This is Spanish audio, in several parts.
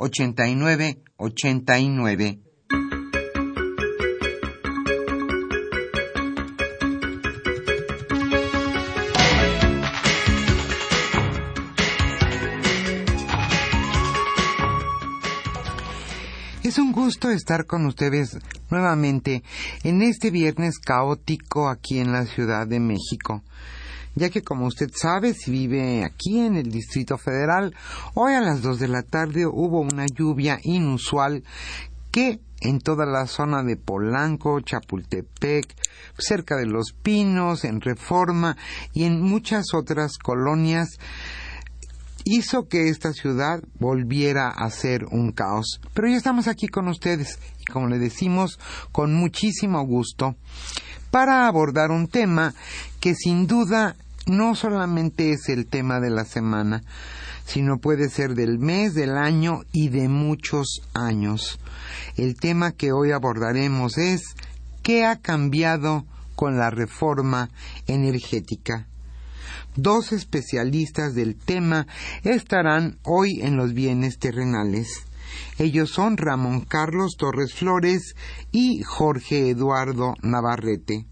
89 89. Es un gusto estar con ustedes nuevamente en este viernes caótico aquí en la Ciudad de México ya que como usted sabe, si vive aquí en el Distrito Federal, hoy a las dos de la tarde hubo una lluvia inusual que en toda la zona de Polanco, Chapultepec, cerca de Los Pinos, en Reforma y en muchas otras colonias, hizo que esta ciudad volviera a ser un caos. Pero ya estamos aquí con ustedes y como le decimos, con muchísimo gusto, para abordar un tema que sin duda no solamente es el tema de la semana, sino puede ser del mes, del año y de muchos años. El tema que hoy abordaremos es ¿qué ha cambiado con la reforma energética? Dos especialistas del tema estarán hoy en los bienes terrenales. Ellos son Ramón Carlos Torres Flores y Jorge Eduardo Navarrete.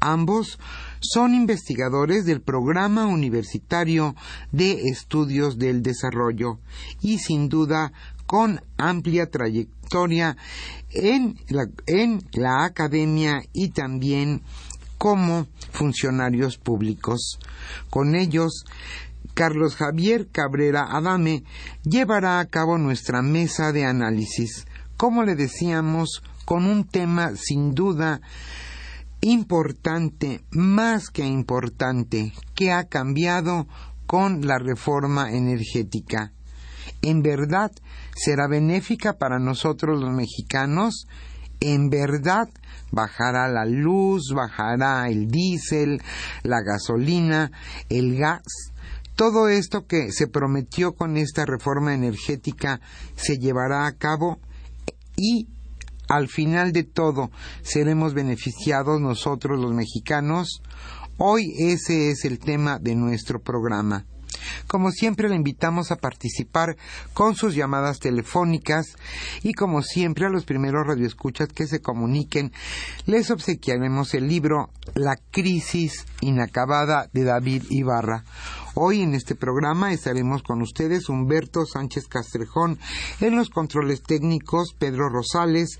Ambos son investigadores del Programa Universitario de Estudios del Desarrollo y sin duda con amplia trayectoria en la, en la academia y también como funcionarios públicos. Con ellos, Carlos Javier Cabrera Adame llevará a cabo nuestra mesa de análisis, como le decíamos, con un tema sin duda importante, más que importante, que ha cambiado con la reforma energética. ¿En verdad será benéfica para nosotros los mexicanos? ¿En verdad bajará la luz, bajará el diésel, la gasolina, el gas? Todo esto que se prometió con esta reforma energética se llevará a cabo y al final de todo seremos beneficiados nosotros los mexicanos. Hoy ese es el tema de nuestro programa. Como siempre, le invitamos a participar con sus llamadas telefónicas y como siempre a los primeros radioescuchas que se comuniquen, les obsequiaremos el libro La crisis inacabada de David Ibarra. Hoy en este programa estaremos con ustedes Humberto Sánchez Castrejón, en los controles técnicos Pedro Rosales,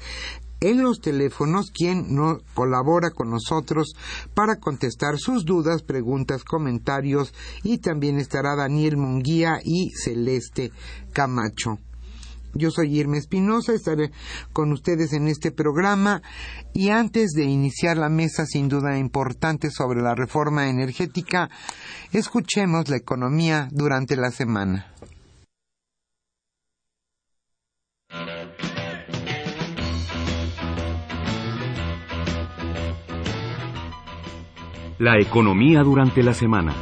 en los teléfonos quien colabora con nosotros para contestar sus dudas, preguntas, comentarios y también estará Daniel Munguía y Celeste Camacho. Yo soy Irma Espinosa, estaré con ustedes en este programa y antes de iniciar la mesa sin duda importante sobre la reforma energética, escuchemos la economía durante la semana. La economía durante la semana.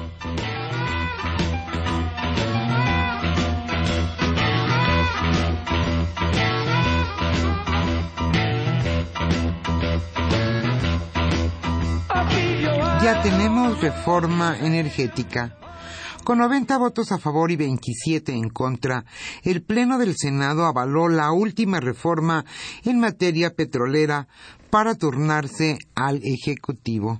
Ya tenemos reforma energética. Con 90 votos a favor y 27 en contra, el Pleno del Senado avaló la última reforma en materia petrolera para turnarse al Ejecutivo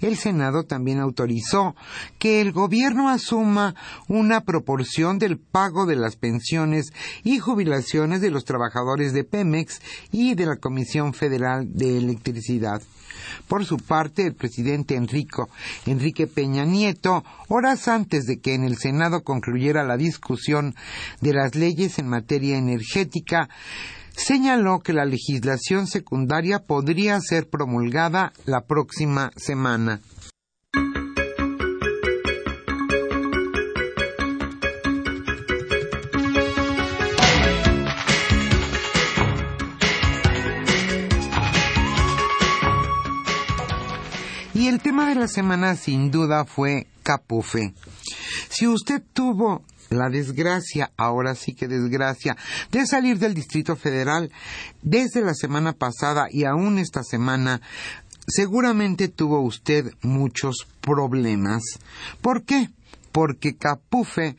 el Senado también autorizó que el gobierno asuma una proporción del pago de las pensiones y jubilaciones de los trabajadores de Pemex y de la Comisión Federal de Electricidad. Por su parte, el presidente Enrico, Enrique Peña Nieto, horas antes de que en el Senado concluyera la discusión de las leyes en materia energética, señaló que la legislación secundaria podría ser promulgada la próxima semana. De la semana sin duda fue Capufe. Si usted tuvo la desgracia, ahora sí que desgracia, de salir del Distrito Federal desde la semana pasada y aún esta semana, seguramente tuvo usted muchos problemas. ¿Por qué? Porque Capufe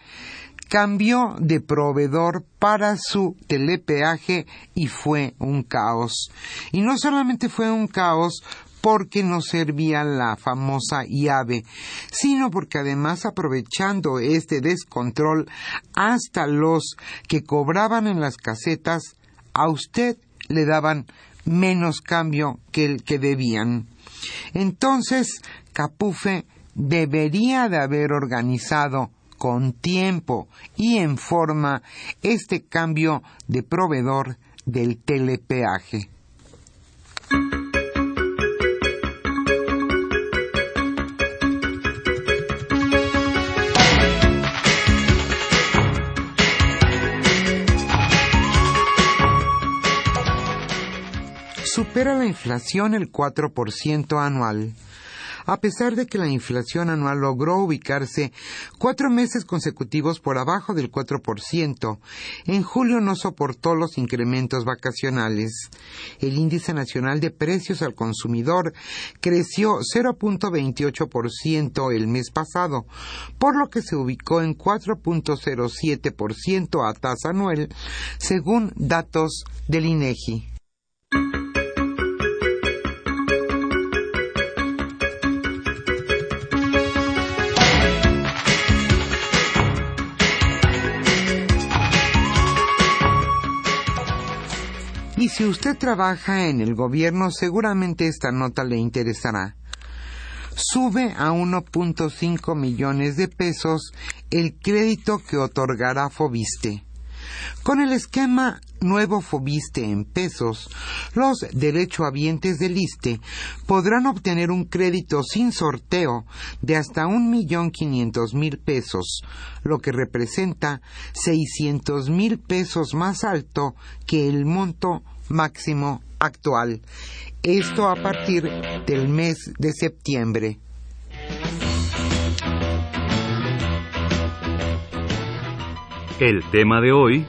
cambió de proveedor para su telepeaje y fue un caos. Y no solamente fue un caos porque no servía la famosa llave, sino porque además aprovechando este descontrol, hasta los que cobraban en las casetas, a usted le daban menos cambio que el que debían. Entonces, Capufe debería de haber organizado con tiempo y en forma este cambio de proveedor del telepeaje. Supera la inflación el 4% anual. A pesar de que la inflación anual logró ubicarse cuatro meses consecutivos por abajo del 4%, en julio no soportó los incrementos vacacionales. El índice nacional de precios al consumidor creció 0.28% el mes pasado, por lo que se ubicó en 4.07% a tasa anual, según datos del INEGI. Si usted trabaja en el gobierno, seguramente esta nota le interesará. Sube a 1.5 millones de pesos el crédito que otorgará Fobiste. Con el esquema nuevo Fobiste en pesos, los derechohabientes del ISTE podrán obtener un crédito sin sorteo de hasta un millón quinientos mil pesos, lo que representa seiscientos mil pesos más alto que el monto máximo actual. Esto a partir del mes de septiembre. El tema de hoy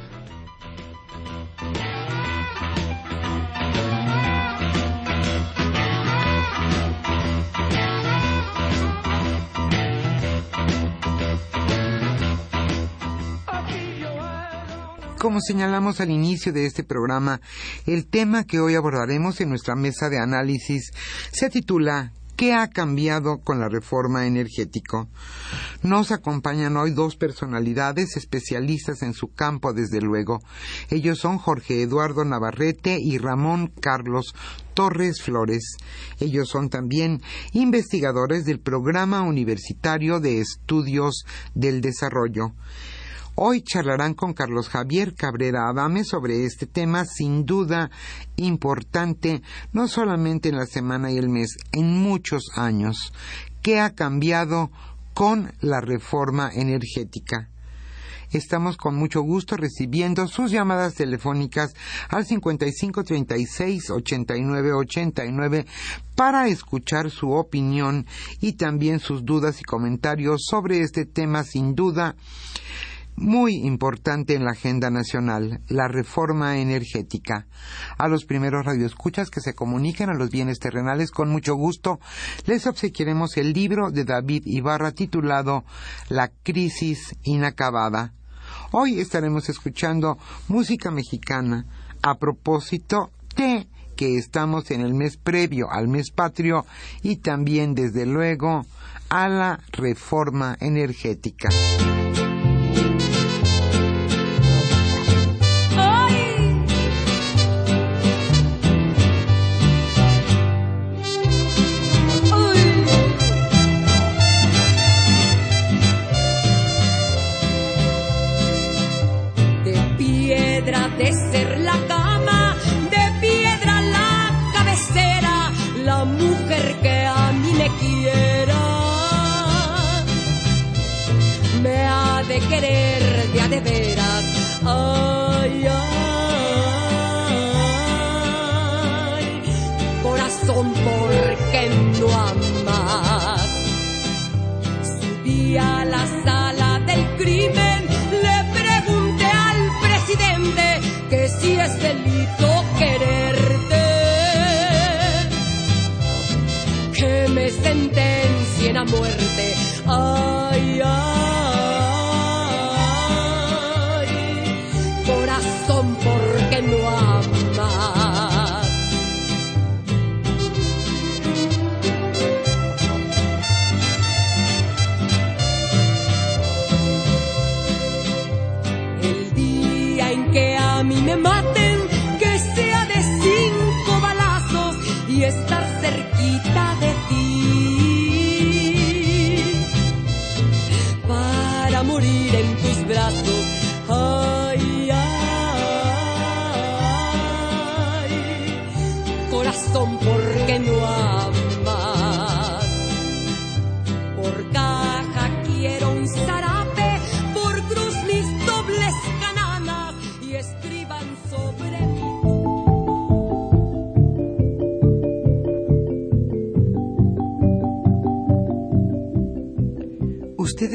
como señalamos al inicio de este programa, el tema que hoy abordaremos en nuestra mesa de análisis se titula ¿Qué ha cambiado con la reforma energética? Nos acompañan hoy dos personalidades especialistas en su campo, desde luego. Ellos son Jorge Eduardo Navarrete y Ramón Carlos Torres Flores. Ellos son también investigadores del Programa Universitario de Estudios del Desarrollo. Hoy charlarán con Carlos Javier Cabrera Adame sobre este tema sin duda importante, no solamente en la semana y el mes, en muchos años. ¿Qué ha cambiado con la reforma energética? Estamos con mucho gusto recibiendo sus llamadas telefónicas al 5536-8989 para escuchar su opinión y también sus dudas y comentarios sobre este tema sin duda muy importante en la agenda nacional, la reforma energética. A los primeros radioescuchas que se comunican a los bienes terrenales, con mucho gusto, les obsequiaremos el libro de David Ibarra titulado La crisis inacabada. Hoy estaremos escuchando música mexicana a propósito de que estamos en el mes previo al mes patrio y también, desde luego, a la reforma energética. De veras. Ay, ay, corazón, ¿por qué no amas? Subí a la sala del crimen, le pregunté al presidente que si es delito quererte, que me sentencien a muerte. Ay, ay. 言ったで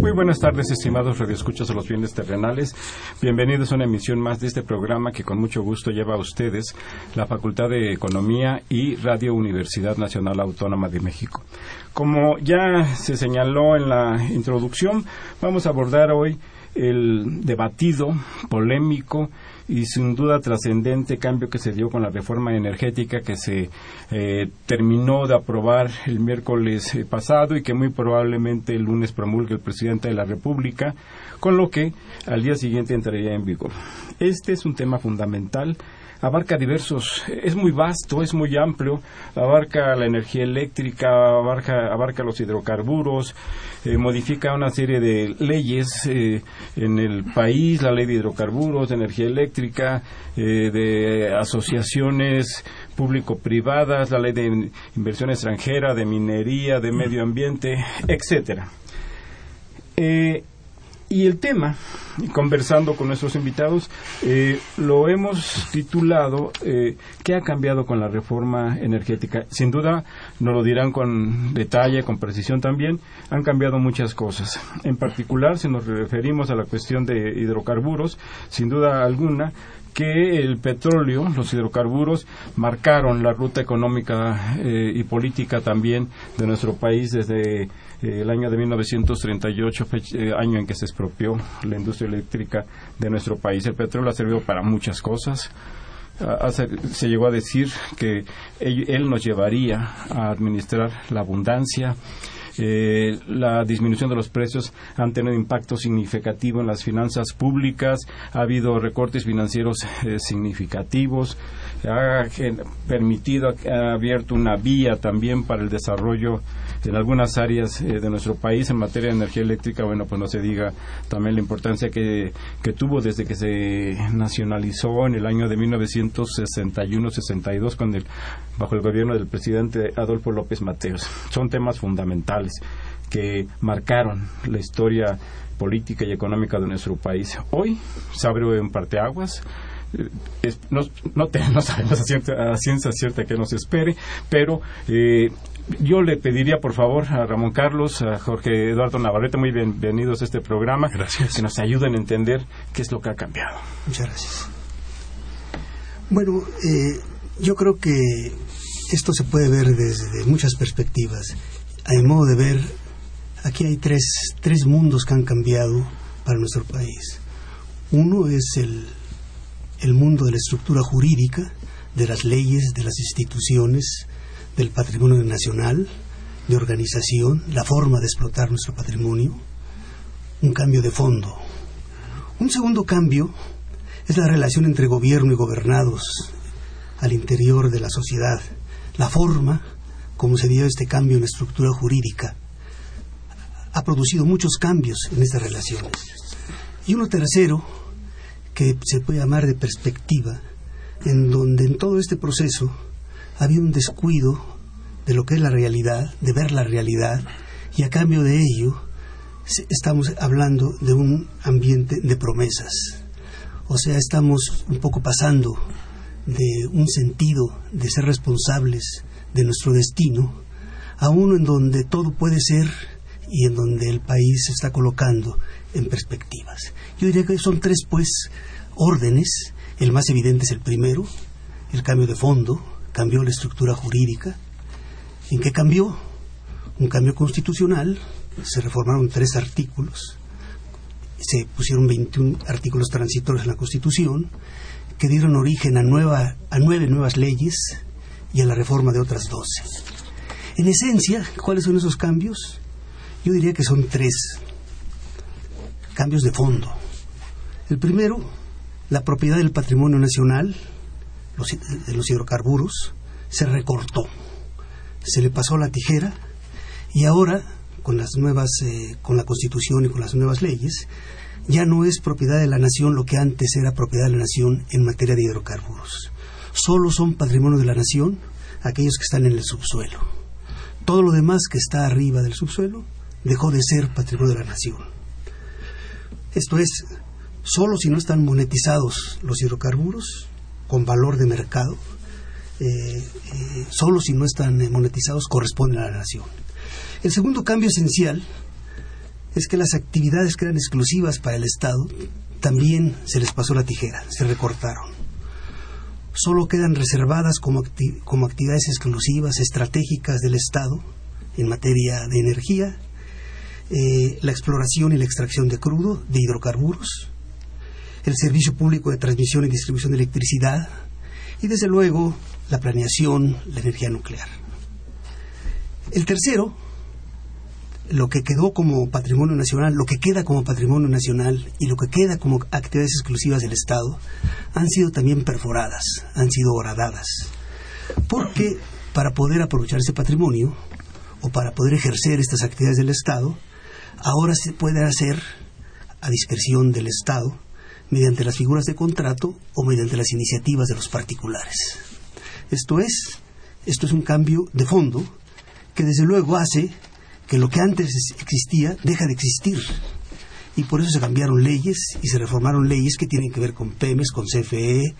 Muy buenas tardes, estimados radioescuchas de los bienes terrenales. Bienvenidos a una emisión más de este programa que con mucho gusto lleva a ustedes la Facultad de Economía y Radio Universidad Nacional Autónoma de México. Como ya se señaló en la introducción, vamos a abordar hoy el debatido, polémico y sin duda trascendente cambio que se dio con la reforma energética que se eh, terminó de aprobar el miércoles eh, pasado y que muy probablemente el lunes promulgue el presidente de la República, con lo que al día siguiente entraría en vigor. Este es un tema fundamental abarca diversos, es muy vasto, es muy amplio, abarca la energía eléctrica, abarca, abarca los hidrocarburos, eh, modifica una serie de leyes eh, en el país, la ley de hidrocarburos, de energía eléctrica, eh, de asociaciones público-privadas, la ley de inversión extranjera, de minería, de medio ambiente, etcétera. Y el tema, conversando con nuestros invitados, eh, lo hemos titulado eh, ¿Qué ha cambiado con la reforma energética? Sin duda, nos lo dirán con detalle, con precisión también, han cambiado muchas cosas. En particular, si nos referimos a la cuestión de hidrocarburos, sin duda alguna, que el petróleo, los hidrocarburos, marcaron la ruta económica eh, y política también de nuestro país desde el año de 1938, eh, año en que se expropió la industria eléctrica de nuestro país. El petróleo ha servido para muchas cosas. se llegó a decir que él, nos llevaría a administrar la abundancia, eh, la disminución de los precios han tenido impacto significativo en las finanzas públicas, ha habido recortes financieros eh, significativos, ha permitido, ha abierto una vía también para el desarrollo en algunas áreas eh, de nuestro país en materia de energía eléctrica, bueno, pues no se diga también la importancia que, que tuvo desde que se nacionalizó en el año de 1961-62 con el bajo el gobierno del presidente Adolfo López Mateos. Son temas fundamentales que marcaron la historia política y económica de nuestro país. Hoy se abre un parteaguas no, no, sabemos a ciencia, cierta que nos espere, pero eh, yo le pediría, por favor, a Ramón Carlos, a Jorge Eduardo Navarrete, muy bienvenidos a este programa, gracias. que nos ayuden a entender qué es lo que ha cambiado. Muchas gracias. Bueno, eh, yo creo que esto se puede ver desde muchas perspectivas. A mi modo de ver, aquí hay tres, tres mundos que han cambiado para nuestro país. Uno es el el mundo de la estructura jurídica, de las leyes, de las instituciones, del patrimonio nacional, de organización, la forma de explotar nuestro patrimonio, un cambio de fondo. Un segundo cambio es la relación entre gobierno y gobernados al interior de la sociedad, la forma como se dio este cambio en la estructura jurídica. Ha producido muchos cambios en estas relaciones. Y uno tercero que se puede llamar de perspectiva, en donde en todo este proceso había un descuido de lo que es la realidad, de ver la realidad, y a cambio de ello estamos hablando de un ambiente de promesas. O sea, estamos un poco pasando de un sentido de ser responsables de nuestro destino a uno en donde todo puede ser y en donde el país se está colocando en perspectivas. Yo diría que son tres, pues, órdenes. El más evidente es el primero, el cambio de fondo, cambió la estructura jurídica. ¿En qué cambió? Un cambio constitucional, se reformaron tres artículos, se pusieron 21 artículos transitorios en la Constitución, que dieron origen a, nueva, a nueve nuevas leyes y a la reforma de otras doce. En esencia, ¿cuáles son esos cambios? Yo diría que son tres cambios de fondo. El primero, la propiedad del patrimonio nacional, de los hidrocarburos, se recortó, se le pasó la tijera y ahora, con las nuevas, eh, con la Constitución y con las nuevas leyes, ya no es propiedad de la nación lo que antes era propiedad de la nación en materia de hidrocarburos. Solo son patrimonio de la nación aquellos que están en el subsuelo. Todo lo demás que está arriba del subsuelo dejó de ser patrimonio de la nación. Esto es, solo si no están monetizados los hidrocarburos con valor de mercado, eh, eh, solo si no están eh, monetizados corresponden a la nación. El segundo cambio esencial es que las actividades que eran exclusivas para el Estado también se les pasó la tijera, se recortaron. Solo quedan reservadas como, como actividades exclusivas, estratégicas del Estado en materia de energía, la exploración y la extracción de crudo, de hidrocarburos, el servicio público de transmisión y distribución de electricidad y desde luego la planeación, la energía nuclear. El tercero, lo que quedó como patrimonio nacional, lo que queda como patrimonio nacional y lo que queda como actividades exclusivas del Estado, han sido también perforadas, han sido horadadas. Porque para poder aprovechar ese patrimonio o para poder ejercer estas actividades del Estado, ahora se puede hacer a discreción del Estado mediante las figuras de contrato o mediante las iniciativas de los particulares. Esto es, esto es un cambio de fondo que desde luego hace que lo que antes existía deja de existir. Y por eso se cambiaron leyes y se reformaron leyes que tienen que ver con PEMES, con CFE,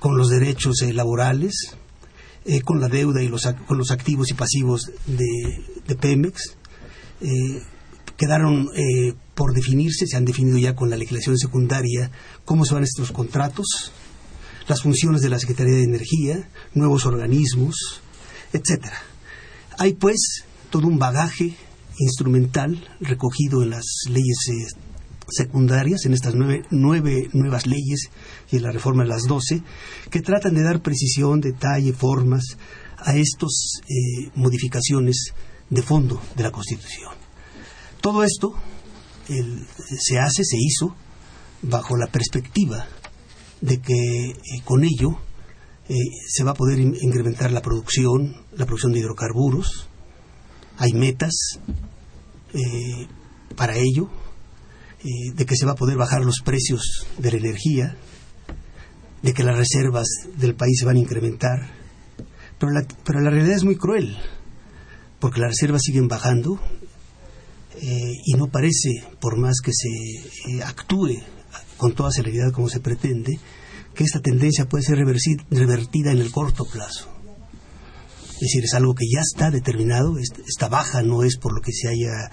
con los derechos eh, laborales, eh, con la deuda y los, con los activos y pasivos de, Pemex. Eh, quedaron eh, por definirse, se han definido ya con la legislación secundaria cómo se van estos contratos, las funciones de la Secretaría de Energía, nuevos organismos, etcétera. Hay pues todo un bagaje instrumental recogido en las leyes eh, secundarias, en estas nueve, nuevas leyes y en la reforma de las doce, que tratan de dar precisión, detalle, formas a estas eh, modificaciones de fondo de la Constitución. Todo esto se hace, se hizo, bajo la perspectiva de que eh, con ello eh, se va a poder incrementar la producción, la producción de hidrocarburos, hay metas eh, para ello, de que se va a poder bajar los precios de la energía, de que las reservas del país se van a incrementar, pero la, pero la realidad es muy cruel, porque las reservas siguen bajando y no parece, por más que se actúe con toda celeridad como se pretende, que esta tendencia puede ser revertida en el corto plazo. Es decir, es algo que ya está determinado, esta baja no es por lo que se haya,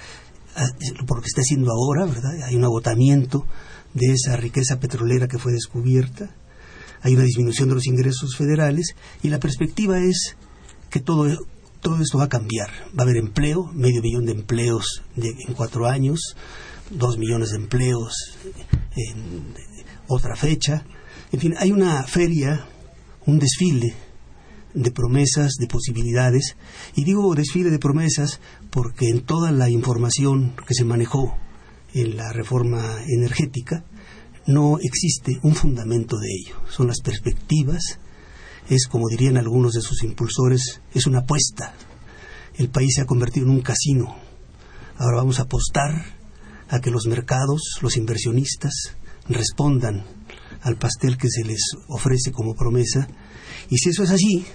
ah, por lo que está haciendo ahora, ¿verdad? Hay un agotamiento de esa riqueza petrolera que fue descubierta, hay una disminución de los ingresos federales y la perspectiva es que todo, todo esto va a cambiar. Va a haber empleo, medio millón de empleos en cuatro años, dos millones de empleos en otra fecha. En fin, hay una feria, un desfile de promesas, de posibilidades, y digo desfile de promesas porque en toda la información que se manejó en la reforma energética no existe un fundamento de ello. Son las perspectivas, es como dirían algunos de sus impulsores, es una apuesta. El país se ha convertido en un casino. Ahora vamos a apostar a que los mercados, los inversionistas, respondan al pastel que se les ofrece como promesa. Y si eso es así,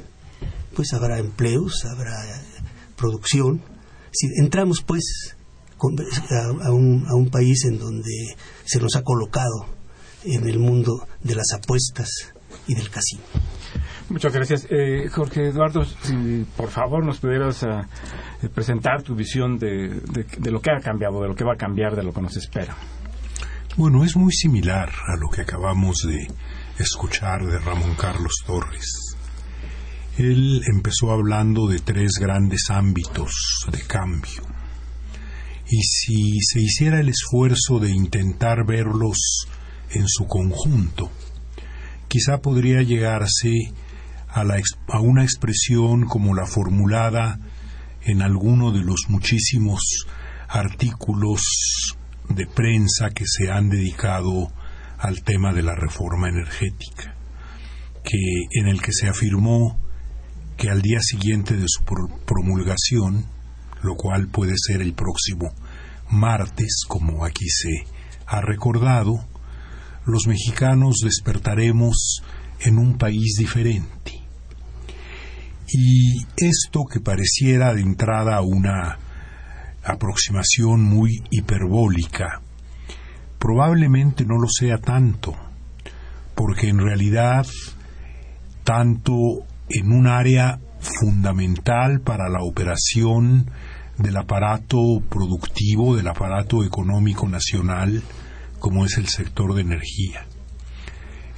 pues habrá empleos, habrá producción. Si entramos pues a, un, a un país en donde se nos ha colocado en el mundo de las apuestas y del casino. Muchas gracias. Eh, Jorge Eduardo, si por favor nos pudieras eh, presentar tu visión de, de, lo que ha cambiado, de lo que va a cambiar, de lo que nos espera. Bueno, es muy similar a lo que acabamos de escuchar de Ramón Carlos Torres. Él empezó hablando de tres grandes ámbitos de cambio. Y si se hiciera el esfuerzo de intentar verlos en su conjunto, quizá podría llegarse a, una expresión como la formulada en alguno de los muchísimos artículos de prensa que se han dedicado al tema de la reforma energética, que en el que se afirmó que al día siguiente de su promulgación, lo cual puede ser el próximo martes, como aquí se ha recordado, los mexicanos despertaremos en un país diferente. Y esto que pareciera de entrada una aproximación muy hiperbólica, probablemente no lo sea tanto, porque en realidad tanto en un área fundamental para la operación del aparato productivo, del aparato económico nacional, como es el sector de energía,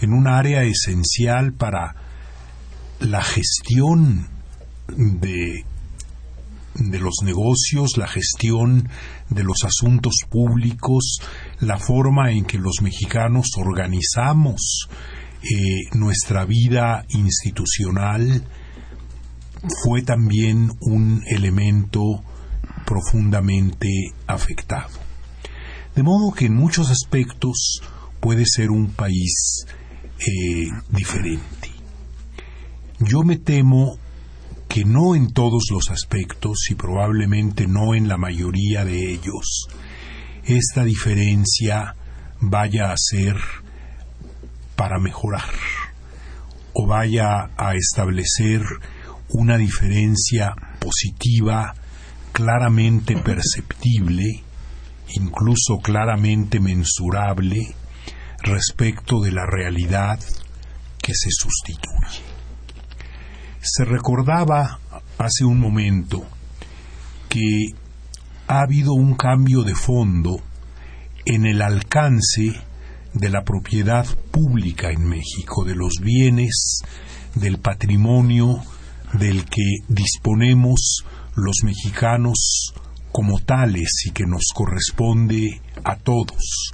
en un área esencial para la gestión de, de los negocios, la gestión de los asuntos públicos, la forma en que los mexicanos organizamos eh, nuestra vida institucional, fue también un elemento profundamente afectado. De modo que en muchos aspectos puede ser un país eh, diferente. Yo me temo que no en todos los aspectos y probablemente no en la mayoría de ellos, esta diferencia vaya a ser para mejorar o vaya a establecer una diferencia positiva claramente perceptible, incluso claramente mensurable respecto de la realidad que se sustituye. Se recordaba hace un momento que ha habido un cambio de fondo en el alcance de la propiedad pública en México, de los bienes, del patrimonio del que disponemos los mexicanos como tales y que nos corresponde a todos.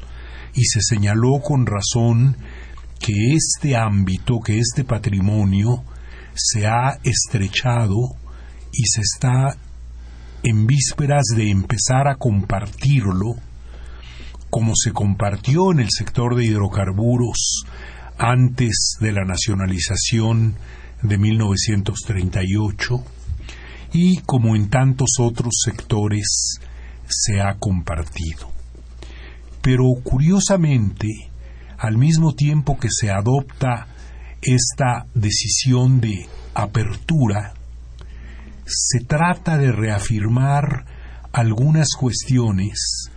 Y se señaló con razón que este ámbito, que este patrimonio, se ha estrechado y se está en vísperas de empezar a compartirlo, como se compartió en el sector de hidrocarburos antes de la nacionalización de 1938, y como en tantos otros sectores se ha compartido. Pero curiosamente, al mismo tiempo que se adopta esta decisión de apertura, se trata de reafirmar algunas cuestiones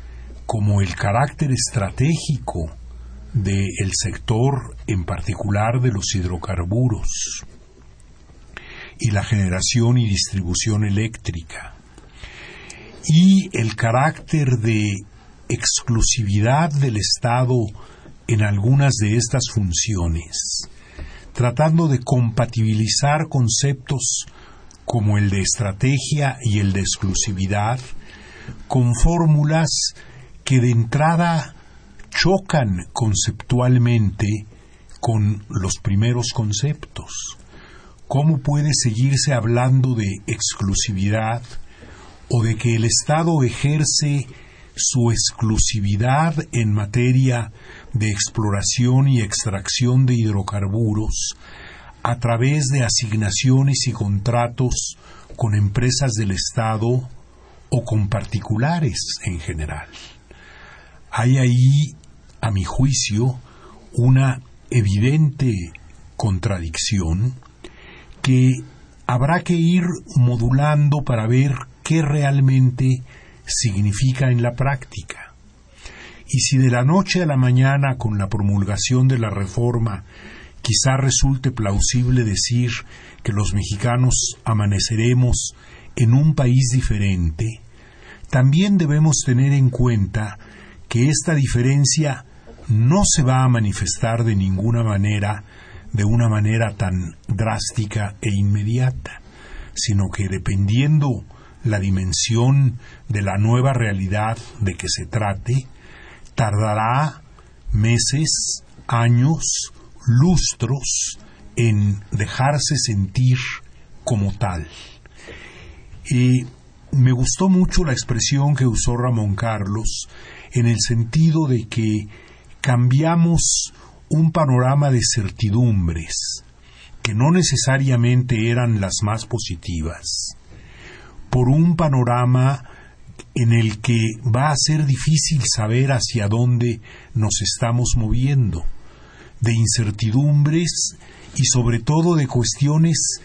como el carácter estratégico del sector, en particular de los hidrocarburos, y la generación y distribución eléctrica, y el carácter de exclusividad del Estado en algunas de estas funciones, tratando de compatibilizar conceptos como el de estrategia y el de exclusividad, con fórmulas que de entrada chocan conceptualmente con los primeros conceptos. ¿Cómo puede seguirse hablando de exclusividad o de que el Estado ejerce su exclusividad en materia de exploración y extracción de hidrocarburos a través de asignaciones y contratos con empresas del Estado o con particulares en general. Hay ahí, a mi juicio, una evidente contradicción que habrá que ir modulando para ver qué realmente significa en la práctica. Y si de la noche a la mañana, con la promulgación de la reforma, quizá resulte plausible decir que los mexicanos amaneceremos en un país diferente, también debemos tener en cuenta que esta diferencia no se va a manifestar de ninguna manera de una manera tan drástica e inmediata, sino que dependiendo la dimensión de la nueva realidad de que se trate, tardará meses, años, lustros en dejarse sentir como tal. Y me gustó mucho la expresión que usó Ramón Carlos en el sentido de que cambiamos un panorama de certidumbres que no necesariamente eran las más positivas por un panorama en el que va a ser difícil saber hacia dónde nos estamos moviendo, de incertidumbres y sobre todo de cuestiones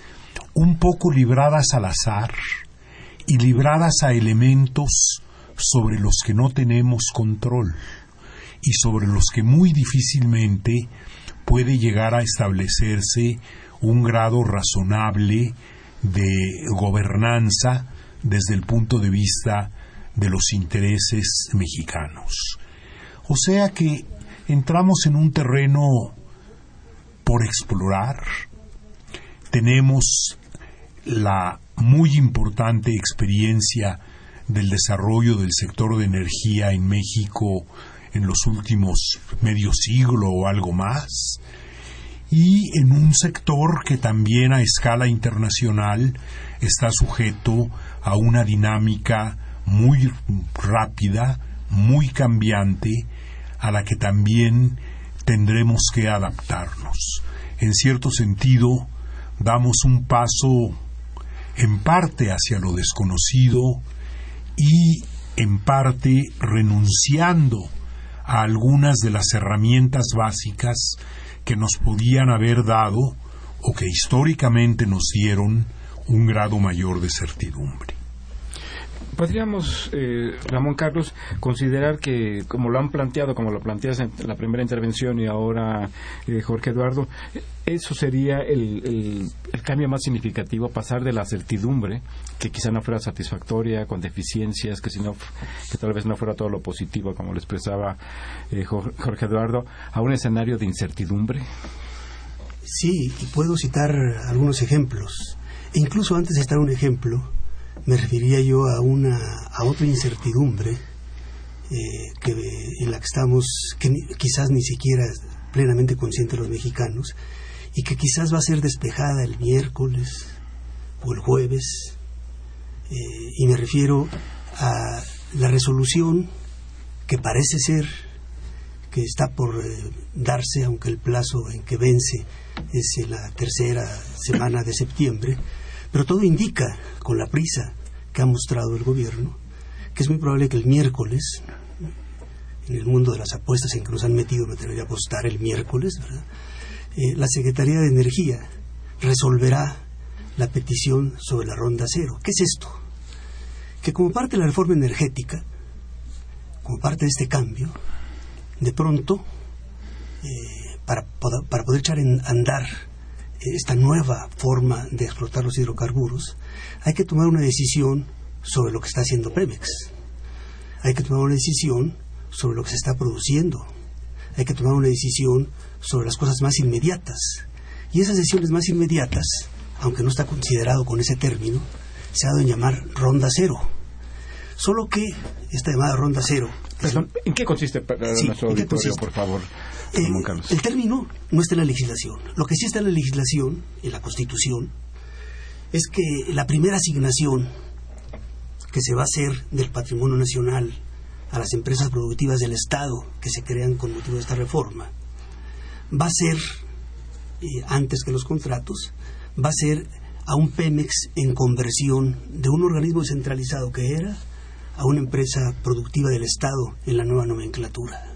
un poco libradas al azar y libradas a elementos sobre los que no tenemos control y sobre los que muy difícilmente puede llegar a establecerse un grado razonable de gobernanza desde el punto de vista de los intereses mexicanos. O sea que entramos en un terreno por explorar. Tenemos la muy importante experiencia del desarrollo del sector de energía en México en los últimos medio siglo o algo más, y en un sector que también a escala internacional está sujeto a una dinámica muy rápida, muy cambiante, a la que también tendremos que adaptarnos. En cierto sentido, damos un paso en parte hacia lo desconocido y en parte renunciando a algunas de las herramientas básicas que nos podían haber dado o que históricamente nos dieron un grado mayor de certidumbre. Podríamos, eh, Ramón Carlos, considerar que, como lo han planteado, como lo planteas en la primera intervención y ahora eh, Jorge Eduardo, eso sería el, el, cambio más significativo, pasar de la certidumbre, que quizá no fuera satisfactoria, con deficiencias, que, si no, que tal vez no fuera todo lo positivo, como lo expresaba eh, Jorge Eduardo, a un escenario de incertidumbre. Sí, y puedo citar algunos ejemplos. E incluso antes de citar un ejemplo, me referiría yo a una a otra incertidumbre eh, que en la que estamos que quizás ni siquiera plenamente conscientes los mexicanos y que quizás va a ser despejada el miércoles o el jueves eh, y me refiero a la resolución que parece ser que está por eh, darse aunque el plazo en que vence es la tercera semana de septiembre Pero todo indica, con la prisa que ha mostrado el gobierno, que es muy probable que el miércoles, en el mundo de las apuestas en que nos han metido, me tendría que apostar el miércoles. Eh, la Secretaría de Energía resolverá la petición sobre la ronda cero. ¿Qué es esto? Que como parte de la reforma energética, como parte de este cambio, de pronto, eh, para, para poder echar en andar esta nueva forma de explotar los hidrocarburos, hay que tomar una decisión sobre lo que está haciendo Pemex. Hay que tomar una decisión sobre lo que se está produciendo. Hay que tomar una decisión sobre las cosas más inmediatas. Y esas decisiones más inmediatas, aunque no está considerado con ese término, se ha dado en llamar ronda cero. Solo que esta llamada ronda cero. ¿en qué consiste para nuestro auditorio, por favor? Eh, el término no está en la legislación. Lo que sí está en la legislación, en la Constitución, es que la primera asignación que se va a hacer del patrimonio nacional a las empresas productivas del Estado que se crean con motivo de esta reforma va a ser, eh, antes que los contratos, va a ser a un Pemex en conversión de un organismo descentralizado que era a una empresa productiva del Estado en la nueva nomenclatura.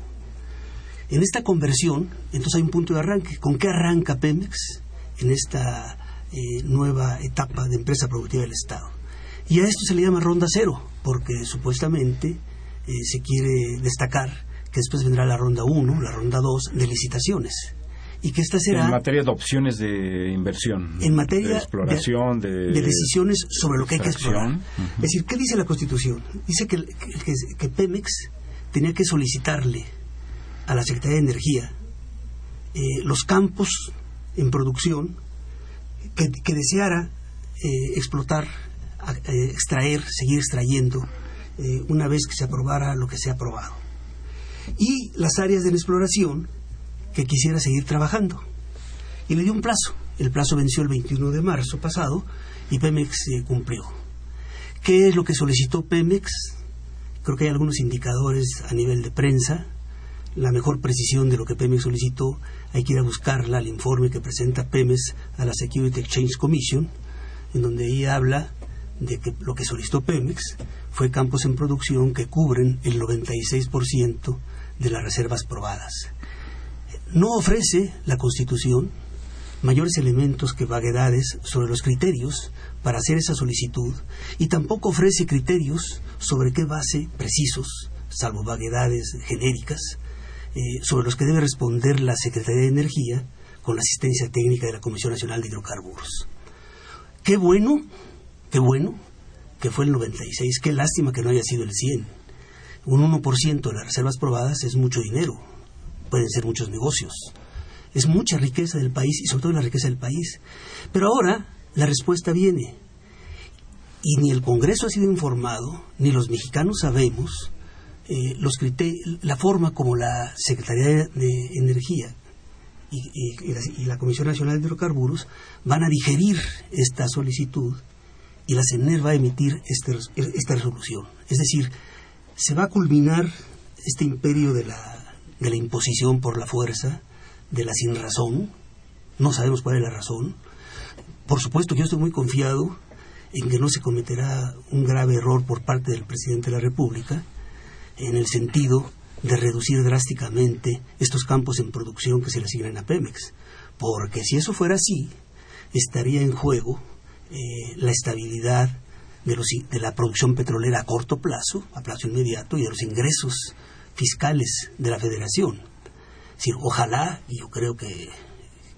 En esta conversión, entonces hay un punto de arranque. ¿Con qué arranca Pemex en esta eh, nueva etapa de empresa productiva del Estado? Y a esto se le llama ronda cero, porque supuestamente eh, se quiere destacar que después vendrá la ronda 1, la ronda 2 de licitaciones. Y que esta será... En materia de opciones de inversión. En materia de exploración, de, de, decisiones sobre lo que hay que explorar. Es decir, ¿qué dice la Constitución? Dice que, que Pemex tenía que solicitarle a la Secretaría de Energía eh, los campos en producción que, deseara eh, explotar, eh, extraer, seguir extrayendo una vez que se aprobara lo que se ha aprobado. Y las áreas de la exploración que quisiera seguir trabajando. Y le dio un plazo. El plazo venció el 21 de marzo pasado y Pemex cumplió. ¿Qué es lo que solicitó Pemex? Creo que hay algunos indicadores a nivel de prensa la mejor precisión de lo que Pemex solicitó, hay que ir a buscarla al informe que presenta Pemex a la Security Exchange Commission, en donde ella habla de que lo que solicitó Pemex fue campos en producción que cubren el 96% de las reservas probadas. No ofrece la Constitución mayores elementos que vaguedades sobre los criterios para hacer esa solicitud y tampoco ofrece criterios sobre qué base precisos, salvo vaguedades genéricas, eh, sobre los que debe responder la Secretaría de Energía con la asistencia técnica de la Comisión Nacional de Hidrocarburos. Qué bueno, qué bueno que fue el 96, qué lástima que no haya sido el 100. Un 1% de las reservas probadas es mucho dinero, pueden ser muchos negocios, es mucha riqueza del país y sobre todo la riqueza del país. Pero ahora la respuesta viene y ni el Congreso ha sido informado, ni los mexicanos sabemos eh, los la forma como la Secretaría de Energía y, la, Comisión Nacional de Hidrocarburos van a digerir esta solicitud y la CENER va a emitir este, esta resolución. Es decir, se va a culminar este imperio de la, de la imposición por la fuerza, de la sin razón, no sabemos cuál es la razón. Por supuesto yo estoy muy confiado en que no se cometerá un grave error por parte del presidente de la República, en el sentido de reducir drásticamente estos campos en producción que se le asignan a Pemex. Porque si eso fuera así, estaría en juego eh, la estabilidad de, los, de la producción petrolera a corto plazo, a plazo inmediato, y de los ingresos fiscales de la federación. Ojalá, y yo creo que,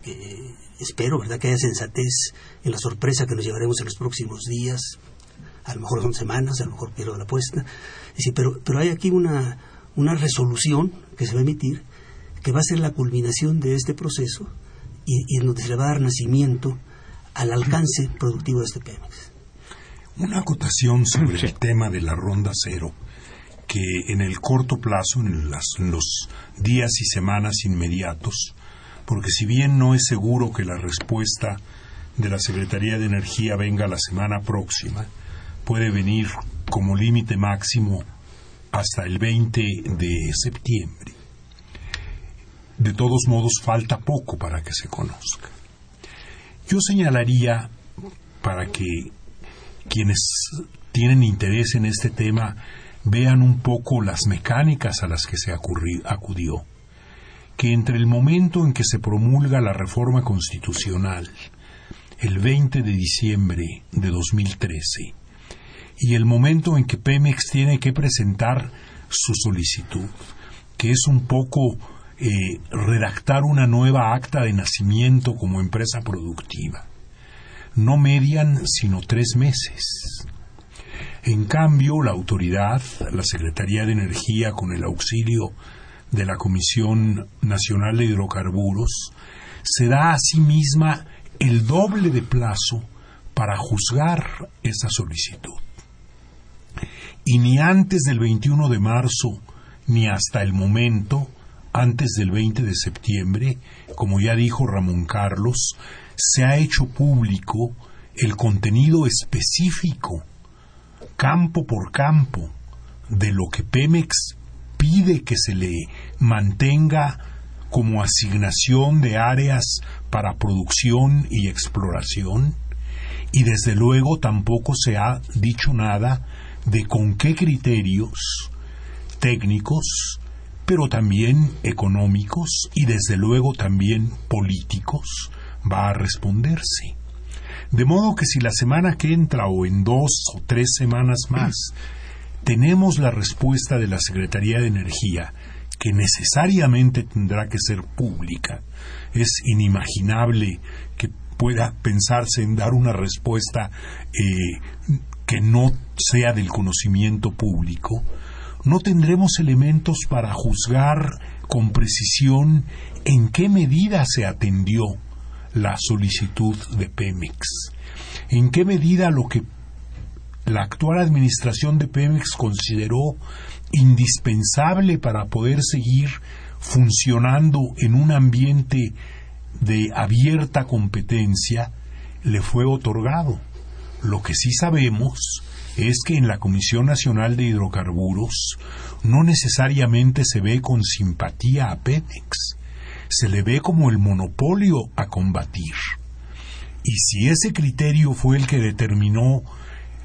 que espero, ¿verdad?, que haya sensatez en la sorpresa que nos llevaremos en los próximos días, a lo mejor son semanas, a lo mejor pierdo la apuesta, pero, pero hay aquí una, una resolución que se va a emitir que va a ser la culminación de este proceso y, en donde se le va a dar nacimiento al alcance productivo de este Pemex. Una acotación sobre el tema de la ronda cero, que en el corto plazo, en, en los días y semanas inmediatos, porque si bien no es seguro que la respuesta de la Secretaría de Energía venga la semana próxima, puede venir como límite máximo hasta el 20 de septiembre. De todos modos, falta poco para que se conozca. Yo señalaría para que quienes tienen interés en este tema vean un poco las mecánicas a las que se acudió, que entre el momento en que se promulga la reforma constitucional, el 20 de diciembre de 2013, y el momento en que Pemex tiene que presentar su solicitud, que es un poco eh, redactar una nueva acta de nacimiento como empresa productiva. No median sino tres meses. En cambio, la autoridad, la Secretaría de Energía, con el auxilio de la Comisión Nacional de Hidrocarburos, se da a sí misma el doble de plazo para juzgar esa solicitud. Y ni antes del 21 de marzo, ni hasta el momento, antes del 20 de septiembre, como ya dijo Ramón Carlos, se ha hecho público el contenido específico campo por campo de lo que Pemex pide que se le mantenga como asignación de áreas para producción y exploración. Y desde luego tampoco se ha dicho nada de con qué criterios técnicos, pero también económicos y desde luego también políticos va a responderse. De modo que si la semana que entra o en dos o tres semanas más tenemos la respuesta de la Secretaría de Energía, que necesariamente tendrá que ser pública, es inimaginable que pueda pensarse en dar una respuesta eh, que no sea del conocimiento público, no tendremos elementos para juzgar con precisión en qué medida se atendió la solicitud de Pemex. ¿En qué medida lo que la actual administración de Pemex consideró indispensable para poder seguir funcionando en un ambiente de abierta competencia le fue otorgado? Lo que sí sabemos es que en la Comisión Nacional de Hidrocarburos no necesariamente se ve con simpatía a Pemex se le ve como el monopolio a combatir. Y si ese criterio fue el que determinó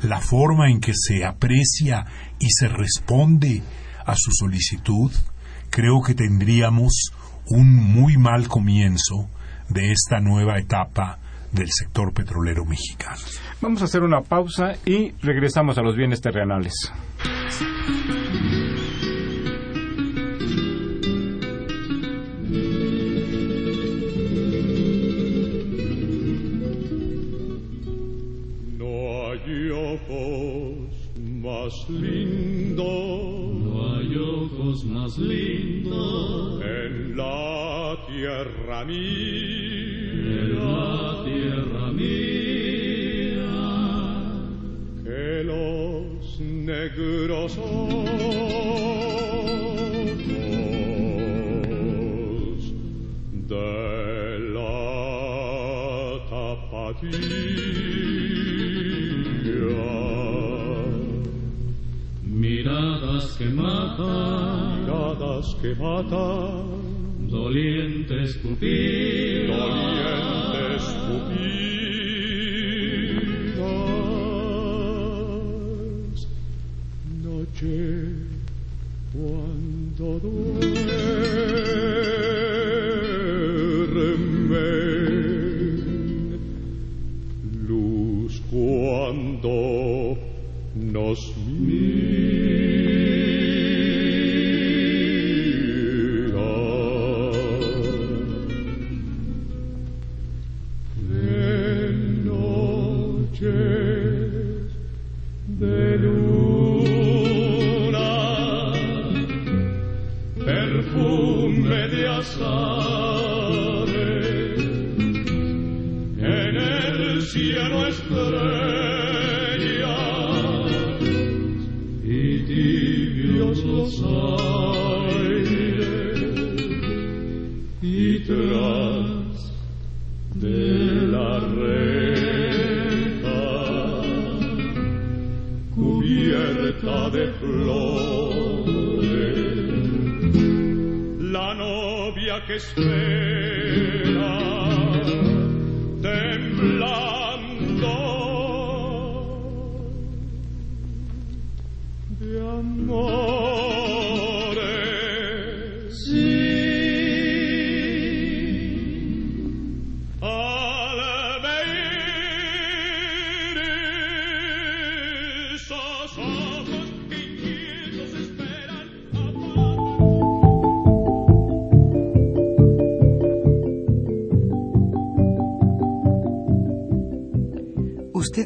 la forma en que se aprecia y se responde a su solicitud, creo que tendríamos un muy mal comienzo de esta nueva etapa del sector petrolero mexicano. Vamos a hacer una pausa y regresamos a los bienes terrenales. más lindo, no hay ojos más lindos en la tierra mía, los negros ojos de la tapatía. que matan, miradas que matan, dolientes pupilas, dolientes noche cuando duerme, luz cuando nos espera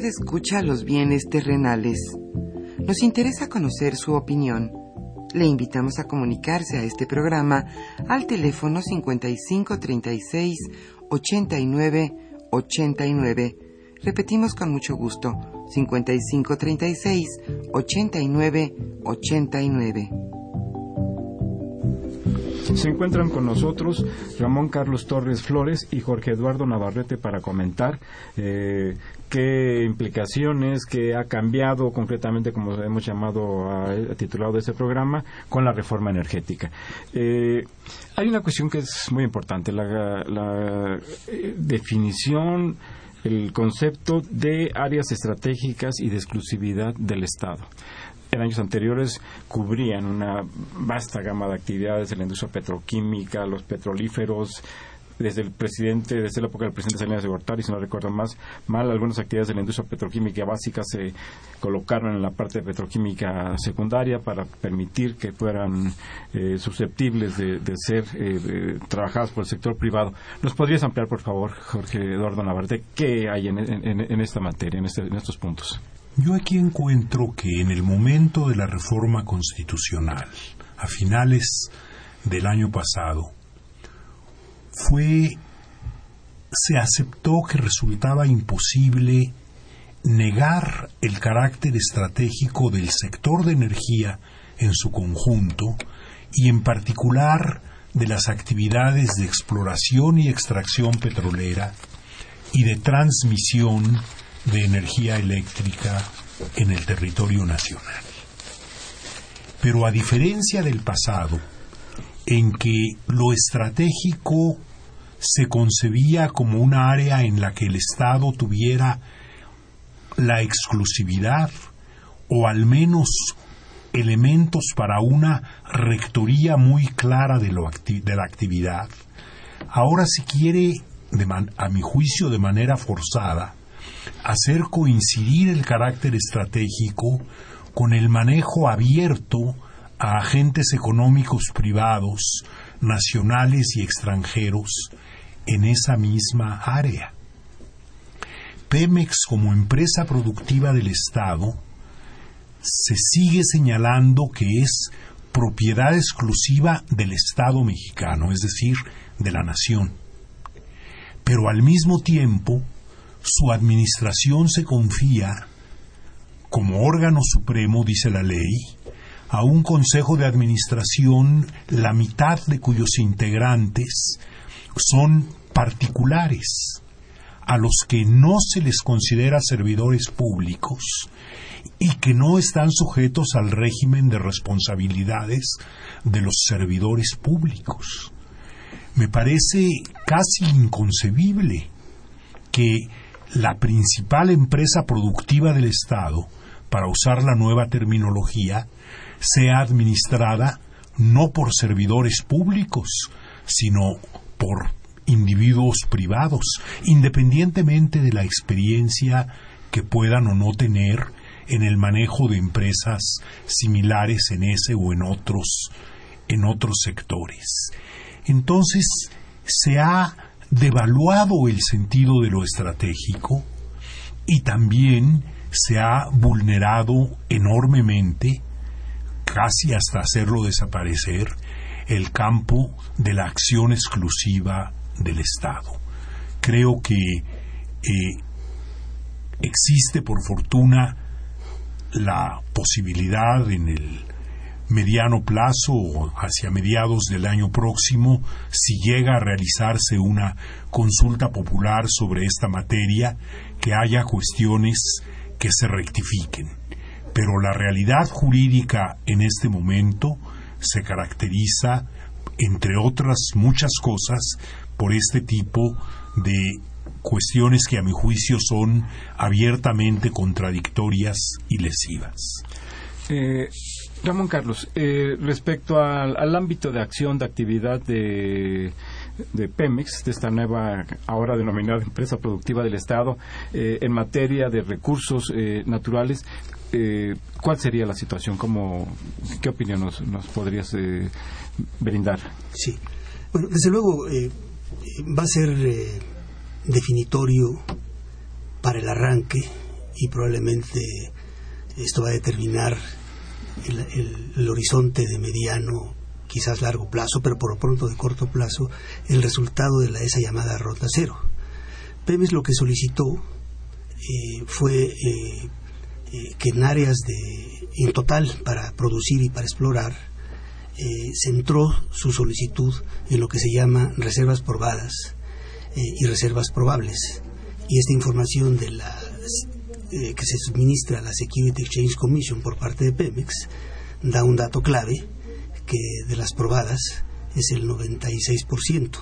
escucha los bienes terrenales. Nos interesa conocer su opinión. Le invitamos a comunicarse a este programa al teléfono 5536 89 89. Repetimos con mucho gusto, 5536 89 89. Se encuentran con nosotros Ramón Carlos Torres Flores y Jorge Eduardo Navarrete para comentar eh, qué implicaciones, qué ha cambiado concretamente, como hemos llamado, a, titulado este programa, con la reforma energética. Eh, hay una cuestión que es muy importante, la, la eh, definición el concepto de áreas estratégicas y de exclusividad del Estado en años anteriores cubrían una vasta gama de actividades en la industria petroquímica, los petrolíferos, desde el presidente, desde la época del presidente Salinas de Gortari, si no recuerdo más mal, algunas actividades de la industria petroquímica básica se colocaron en la parte petroquímica secundaria para permitir que fueran eh, susceptibles de, ser eh, trabajadas por el sector privado. ¿Nos podrías ampliar, por favor, Jorge Eduardo Navarrete, qué hay en, esta materia, en, este, en estos puntos? Yo aquí encuentro que en el momento de la reforma constitucional, a finales del año pasado, fue se aceptó que resultaba imposible negar el carácter estratégico del sector de energía en su conjunto y en particular de las actividades de exploración y extracción petrolera y de transmisión de energía eléctrica en el territorio nacional. Pero a diferencia del pasado, en que lo estratégico se concebía como una área en la que el Estado tuviera la exclusividad o al menos elementos para una rectoría muy clara de, la actividad, ahora se quiere, a mi juicio de manera forzada, hacer coincidir el carácter estratégico con el manejo abierto a agentes económicos privados, nacionales y extranjeros, en esa misma área. Pemex como empresa productiva del Estado se sigue señalando que es propiedad exclusiva del Estado mexicano, es decir, de la nación. Pero al mismo tiempo su administración se confía, como órgano supremo, dice la ley, a un consejo de administración, la mitad de cuyos integrantes son particulares, a los que no se les considera servidores públicos y que no están sujetos al régimen de responsabilidades de los servidores públicos. Me parece casi inconcebible que la principal empresa productiva del Estado, para usar la nueva terminología, sea administrada no por servidores públicos, sino por individuos privados, independientemente de la experiencia que puedan o no tener en el manejo de empresas similares en ese o en otros en otros sectores. Entonces, se ha devaluado el sentido de lo estratégico y también se ha vulnerado enormemente, casi hasta hacerlo desaparecer, el campo de la acción exclusiva del Estado. Creo que eh, existe, por fortuna, la posibilidad en el mediano plazo o hacia mediados del año próximo, si llega a realizarse una consulta popular sobre esta materia, que haya cuestiones que se rectifiquen. Pero la realidad jurídica en este momento se caracteriza, entre otras muchas cosas, por este tipo de cuestiones que a mi juicio son abiertamente contradictorias y lesivas. Eh, Ramón Carlos, eh, respecto al, ámbito de acción, de actividad de, de Pemex, de esta nueva, ahora denominada empresa productiva del Estado, eh, en materia de recursos eh, naturales, ¿cuál sería la situación? ¿Cómo, ¿Qué opinión nos, nos podrías brindar? Sí, bueno, desde luego va a ser definitorio para el arranque y probablemente esto va a determinar el, horizonte de mediano, quizás largo plazo, pero por lo pronto de corto plazo, el resultado de la, esa llamada ronda cero. Pemex lo que solicitó eh, fue eh, eh, que en áreas de, en total para producir y para explorar, centró su solicitud en lo que se llama reservas probadas y reservas probables. Y esta información de la eh, que se suministra a la Security Exchange Commission por parte de Pemex da un dato clave que de las probadas es el 96%.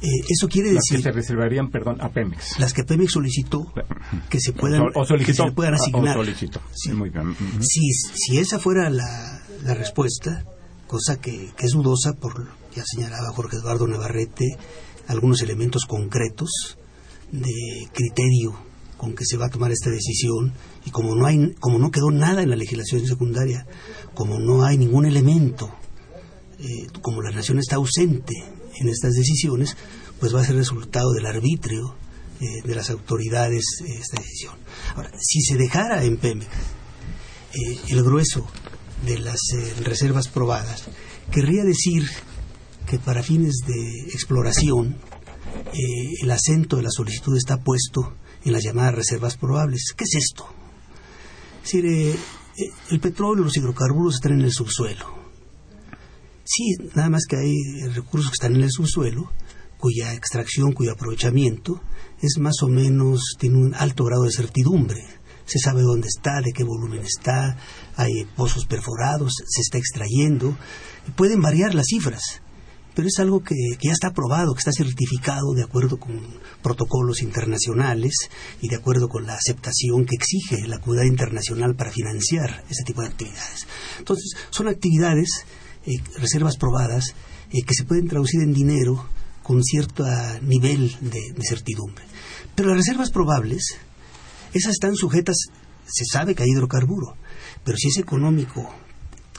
Eh, eso quiere decir. Las que se reservarían, perdón, a Pemex. Las que Pemex solicitó que se puedan, que se puedan asignar. si, si, esa fuera la, la respuesta, cosa que, es dudosa, por ya señalaba Jorge Eduardo Navarrete, algunos elementos concretos de criterio con que se va a tomar esta decisión. Y como no hay como no quedó nada en la legislación secundaria como no hay ningún elemento eh, como la nación está ausente en estas decisiones pues va a ser resultado del arbitrio eh, de las autoridades eh, esta decisión. Ahora si se dejara en Pemex el grueso de las reservas probadas querría decir que para fines de exploración el acento de la solicitud está puesto en las llamadas reservas probables. ¿Qué es esto? Es decir, eh, eh, el petróleo, los hidrocarburos están en el subsuelo. Sí, nada más que hay recursos que están en el subsuelo, cuya extracción, cuyo aprovechamiento es más o menos, tiene un alto grado de certidumbre. Se sabe dónde está, de qué volumen está, hay pozos perforados, se está extrayendo. Pueden variar las cifras, pero es algo que, ya está aprobado, que está certificado de acuerdo con protocolos internacionales y de acuerdo con la aceptación que exige la comunidad internacional para financiar ese tipo de actividades. Entonces, son actividades, eh, reservas probadas, eh, que se pueden traducir en dinero con cierto nivel de, de certidumbre. Pero las reservas probables, esas están sujetas, se sabe que hay hidrocarburo, pero si es económico,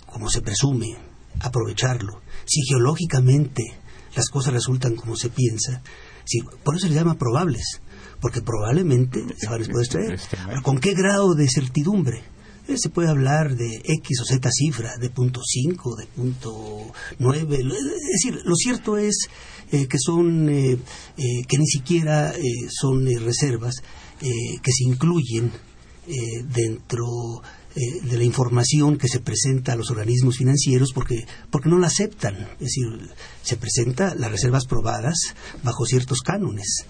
como se presume, aprovecharlo, si geológicamente las cosas resultan como se piensa, si, por eso se llama probables, porque probablemente se van a poder extraer. Este, ¿Con qué grado de certidumbre? Eh, se puede hablar de X o Z cifra, de punto 5, de punto 9. Es decir, lo cierto es eh, que son, eh, que ni siquiera son reservas que se incluyen dentro eh, de la información que se presenta a los organismos financieros porque, porque no la aceptan. Es decir, se presenta las reservas probadas bajo ciertos cánones.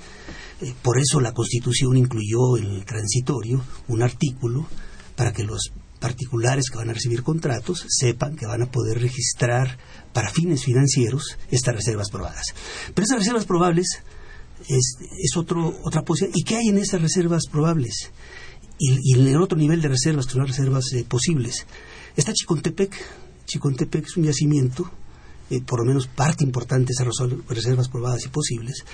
Eh, por eso la Constitución incluyó en el transitorio un artículo para que los particulares que van a recibir contratos sepan que van a poder registrar para fines financieros estas reservas probadas. Pero esas reservas probables es, es otro, otra posibilidad. ¿Y qué hay en estas reservas probables? y, en el otro nivel de reservas, que son las reservas eh, posibles. Está Chicontepec. Chicontepec es un yacimiento, eh, por lo menos parte importante de esas reservas probadas y posibles,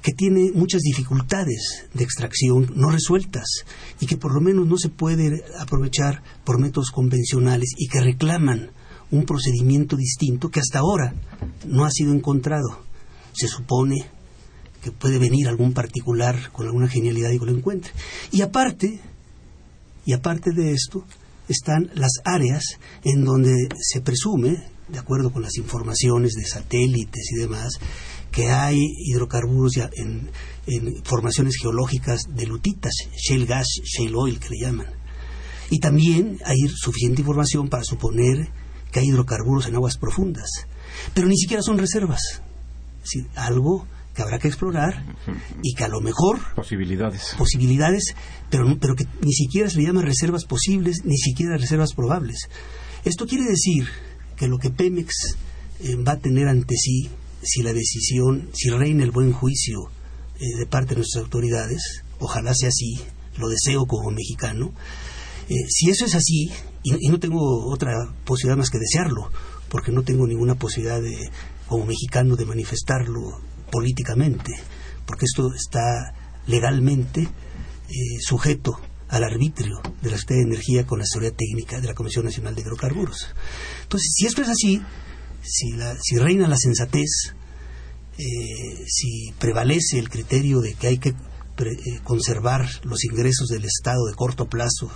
que tiene muchas dificultades de extracción no resueltas y que por lo menos no se puede aprovechar por métodos convencionales y que reclaman un procedimiento distinto que hasta ahora no ha sido encontrado. Se supone que puede venir algún particular con alguna genialidad y que lo encuentre. Y aparte, y aparte de esto, están las áreas en donde se presume, de acuerdo con las informaciones de satélites y demás, que hay hidrocarburos ya en, formaciones geológicas de lutitas, shale gas, shale oil que le llaman. Y también hay suficiente información para suponer que hay hidrocarburos en aguas profundas. Pero ni siquiera son reservas. Es decir, algo que habrá que explorar y que a lo mejor posibilidades. posibilidades pero pero que ni siquiera se le llama reservas posibles ni siquiera reservas probables. Esto quiere decir que lo que Pemex eh, va a tener ante sí si la decisión si reina el buen juicio eh, de parte de nuestras autoridades ojalá sea así lo deseo como mexicano eh, si eso es así y, no tengo otra posibilidad más que desearlo, porque no tengo ninguna posibilidad de, como mexicano de manifestarlo políticamente, porque esto está legalmente eh, sujeto al arbitrio de la Secretaría de Energía con la seguridad técnica de la Comisión Nacional de Hidrocarburos. Entonces, si esto es así, si, si reina la sensatez, eh, si prevalece el criterio de que hay que eh, conservar los ingresos del Estado de corto plazo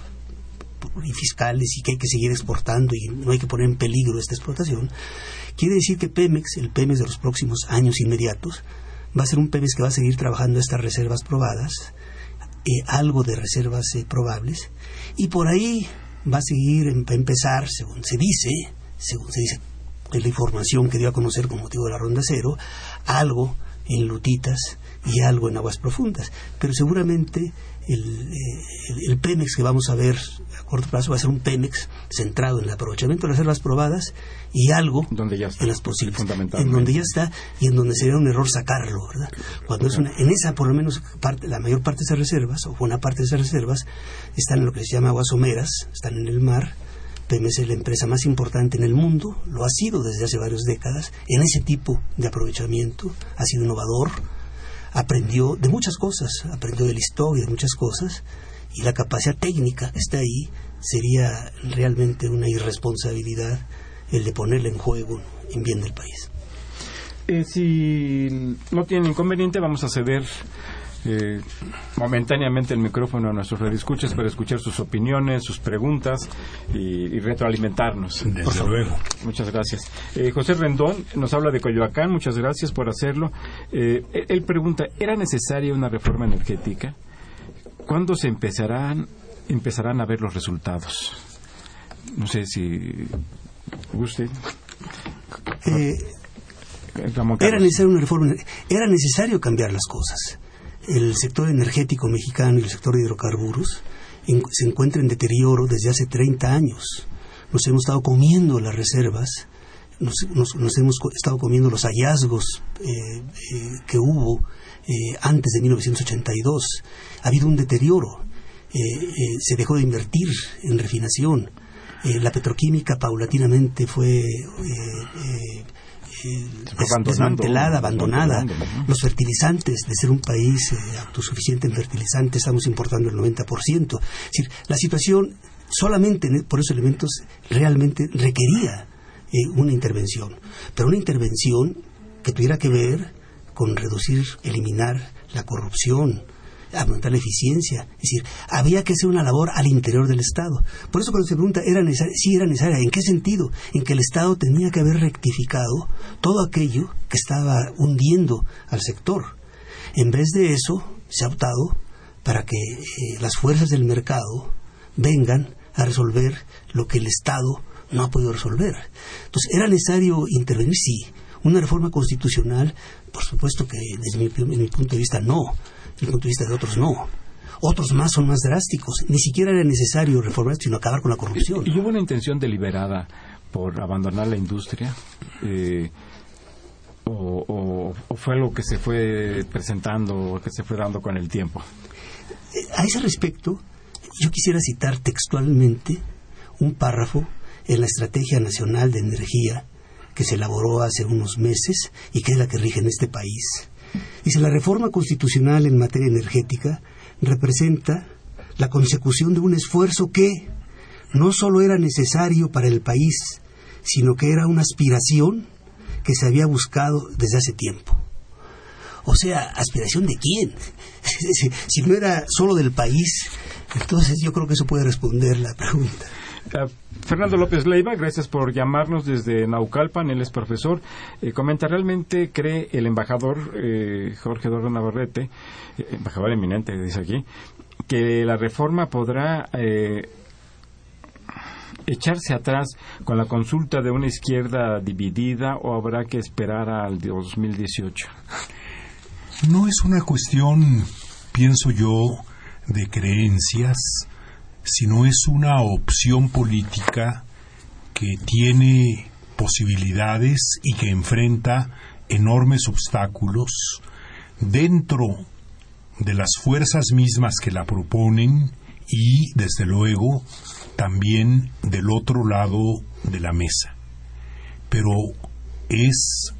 y fiscales y que hay que seguir exportando y no hay que poner en peligro esta explotación, quiere decir que Pemex, el Pemex de los próximos años inmediatos, va a ser un Pemex que va a seguir trabajando estas reservas probadas, eh, algo de reservas eh, probables, y por ahí va a seguir, em, va empezar, según se dice, según se dice de la información que dio a conocer con motivo de la ronda cero, algo en lutitas y algo en aguas profundas. Pero seguramente el, el, Pemex que vamos a ver corto plazo va a ser un Pemex centrado en el aprovechamiento de las reservas probadas y algo donde ya en las posibles en donde ya está y en donde sería un error sacarlo verdad cuando es una, en esa por lo menos parte la mayor parte de esas reservas o buena parte de esas reservas están en lo que se llama aguas someras están en el mar. Pemex es la empresa más importante en el mundo, lo ha sido desde hace varias décadas, en ese tipo de aprovechamiento, ha sido innovador, aprendió de muchas cosas, aprendió de la historia, de muchas cosas, y la capacidad técnica está ahí sería realmente una irresponsabilidad el de ponerla en juego en bien del país. Eh, si no tiene inconveniente, vamos a ceder eh, momentáneamente el micrófono a nuestros redescuchas para escuchar sus opiniones, sus preguntas y, retroalimentarnos. Desde luego. Muchas gracias. Eh, José Rendón nos habla de Coyoacán, muchas gracias por hacerlo. Eh, él pregunta, ¿era necesaria una reforma energética? ¿Cuándo se empezarán, empezarán a ver los resultados? No sé si usted... Eh, era necesario una reforma, era necesario cambiar las cosas el sector energético mexicano y el sector de hidrocarburos se encuentran en deterioro desde hace 30 años. Nos hemos estado comiendo las reservas, nos, hemos estado comiendo los hallazgos eh, eh, que hubo eh, antes de 1982. Ha habido un deterioro. se dejó de invertir en refinación. la petroquímica paulatinamente fue desmantelada, abandonada. Los fertilizantes, de ser un país eh, autosuficiente en fertilizantes, estamos importando el 90%. Es decir, la situación solamente por esos elementos realmente requería eh, una intervención, pero una intervención que tuviera que ver con reducir, eliminar la corrupción, aumentar la eficiencia. Es decir, había que hacer una labor al interior del Estado. Por eso cuando se pregunta, ¿era necesaria? Sí, era necesaria. ¿En qué sentido? En que el Estado tenía que haber rectificado todo aquello que estaba hundiendo al sector. En vez de eso, se ha optado para que eh, las fuerzas del mercado vengan a resolver lo que el Estado no ha podido resolver. Entonces, ¿era necesario intervenir? Sí. Una reforma constitucional, por supuesto que desde mi, mi punto de vista no desde el punto de vista de otros no. Otros más son más drásticos. Ni siquiera era necesario reformar, sino acabar con la corrupción. ¿Y hubo una intención deliberada por abandonar la industria? Eh, o, fue algo que se fue presentando o que se fue dando con el tiempo? Eh, a ese respecto, yo quisiera citar textualmente un párrafo en la Estrategia Nacional de Energía que se elaboró hace unos meses y que es la que rige en este país. Dice, la reforma constitucional en materia energética representa la consecución de un esfuerzo que no solo era necesario para el país, sino que era una aspiración que se había buscado desde hace tiempo. O sea, ¿aspiración de quién? si no era solo del país, entonces yo creo que eso puede responder la pregunta. Fernando López Leiva, gracias por llamarnos desde Naucalpan, él es profesor. Eh, comenta, ¿realmente cree el embajador eh, Jorge Eduardo Navarrete, eh, embajador eminente, dice aquí, que la reforma podrá echarse atrás con la consulta de una izquierda dividida o habrá que esperar al 2018? No es una cuestión, pienso yo, de creencias sino es una opción política que tiene posibilidades y que enfrenta enormes obstáculos dentro de las fuerzas mismas que la proponen y, desde luego, también del otro lado de la mesa. Pero es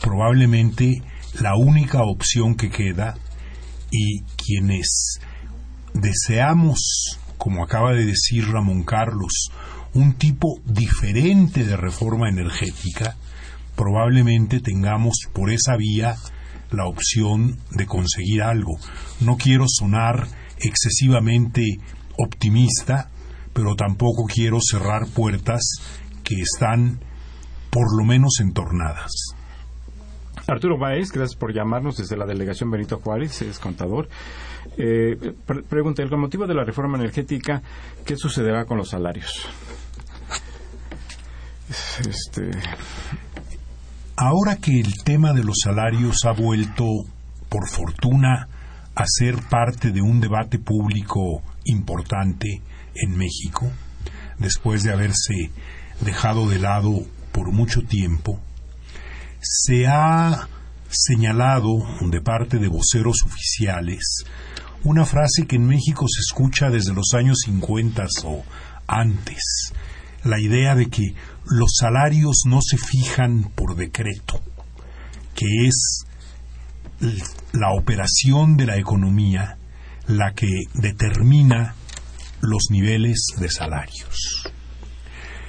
probablemente la única opción que queda y quienes deseamos, como acaba de decir Ramón Carlos, un tipo diferente de reforma energética, probablemente tengamos por esa vía la opción de conseguir algo. No quiero sonar excesivamente optimista, pero tampoco quiero cerrar puertas que están por lo menos entornadas. Arturo Baez, gracias por llamarnos desde la delegación Benito Juárez, es contador. Eh, pregunta, el motivo de la reforma energética, ¿qué sucederá con los salarios? Este... Ahora que el tema de los salarios ha vuelto, por fortuna, a ser parte de un debate público importante en México, después de haberse dejado de lado por mucho tiempo, se ha señalado de parte de voceros oficiales una frase que en México se escucha desde los años 50 o antes, la idea de que los salarios no se fijan por decreto, que es la operación de la economía la que determina los niveles de salarios.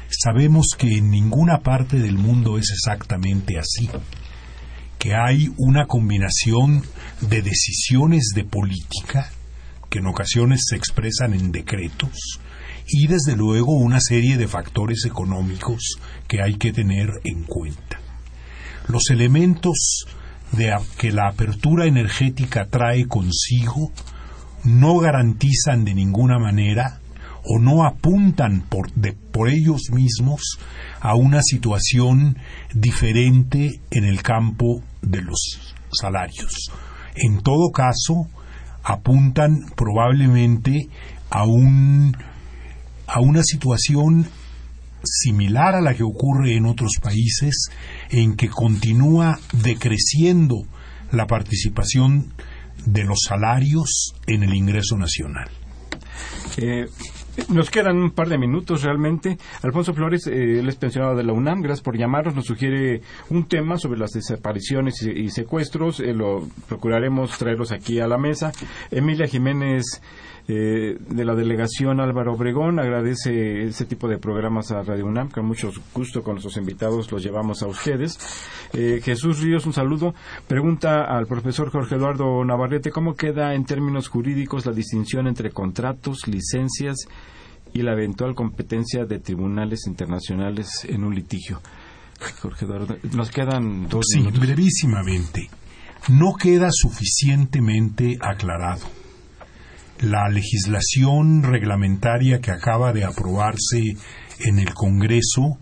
Sabemos que en ninguna parte del mundo es exactamente así, que hay una combinación de decisiones de política que en ocasiones se expresan en decretos y desde luego una serie de factores económicos que hay que tener en cuenta. Los elementos de que la apertura energética trae consigo no garantizan de ninguna manera o no apuntan por, por ellos mismos a una situación diferente en el campo de los salarios. En todo caso, apuntan probablemente a un a una situación similar a la que ocurre en otros países, en que continúa decreciendo la participación de los salarios en el ingreso nacional. Eh, nos quedan un par de minutos realmente. Alfonso Flores, eh, él es pensionado de la UNAM, gracias por llamarnos. Nos sugiere un tema sobre las desapariciones y, secuestros. Eh, lo procuraremos traerlos aquí a la mesa. Emilia Jiménez eh, de la delegación Álvaro Obregón. Agradece ese tipo de programas a Radio UNAM, con mucho gusto con nuestros invitados los llevamos a ustedes. Eh, Jesús Ríos, un saludo. Pregunta al profesor Jorge Eduardo Navarrete, ¿cómo queda en términos jurídicos la distinción entre contratos, licencias y la eventual competencia de tribunales internacionales en un litigio? Jorge Eduardo, nos quedan dos sí, brevísimamente. No queda suficientemente aclarado la legislación reglamentaria que acaba de aprobarse en el Congreso